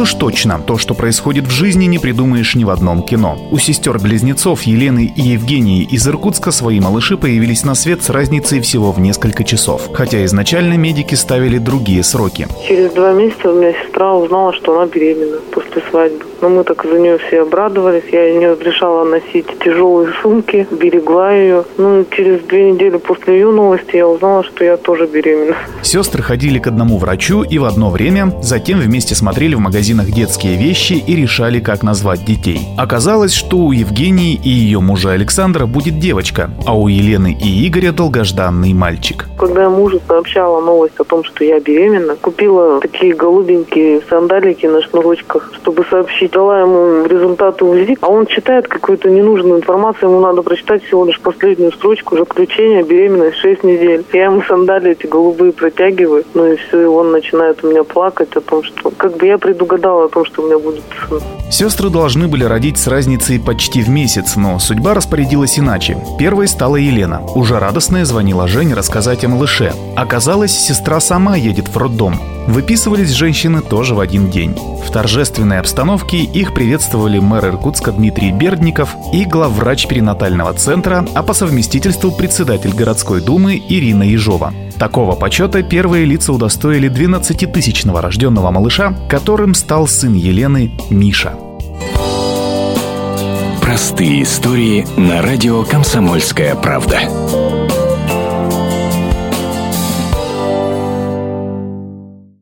Вот уж точно, то, что происходит в жизни, не придумаешь ни в одном кино. У сестер-близнецов Елены и Евгении из Иркутска свои малыши появились на свет с разницей всего в несколько часов. Хотя изначально медики ставили другие сроки. Через два месяца у меня сестра узнала, что она беременна после свадьбы. Но мы так за нее все обрадовались. Я не разрешала носить тяжелые сумки, берегла ее. Ну, через две недели после ее новости я узнала, что я тоже беременна. Сестры ходили к одному врачу и в одно время, затем вместе смотрели в магазинах детские вещи и решали, как назвать детей. Оказалось, что у Евгении и ее мужа Александра будет девочка, а у Елены и Игоря долгожданный мальчик. Когда я мужу сообщала новость о том, что я беременна, купила такие голубенькие сандалики на шнурочках, чтобы сообщить. Дала ему результаты УЗИ, а он читает какую-то ненужную информацию, ему надо прочитать всего лишь последнюю строчку заключения, беременность 6 недель. Я ему сандали эти голубые протягиваю, ну и все, и он начинает у меня плакать о том, что как бы я предугадала о том, что у меня будет сын. Сестры должны были родить с разницей почти в месяц, но судьба распорядилась иначе. Первой стала Елена. Уже радостная звонила Жене рассказать о малыше. Оказалось, сестра сама едет в роддом. Выписывались женщины тоже в один день. В торжественной обстановке их приветствовали мэр Иркутска Дмитрий Бердников и главврач перинатального центра, а по совместительству председатель городской думы Ирина Ежова. Такого почета первые лица удостоили 12-тысячного рожденного малыша, которым стал сын Елены Миша. Простые истории на радио «Комсомольская правда».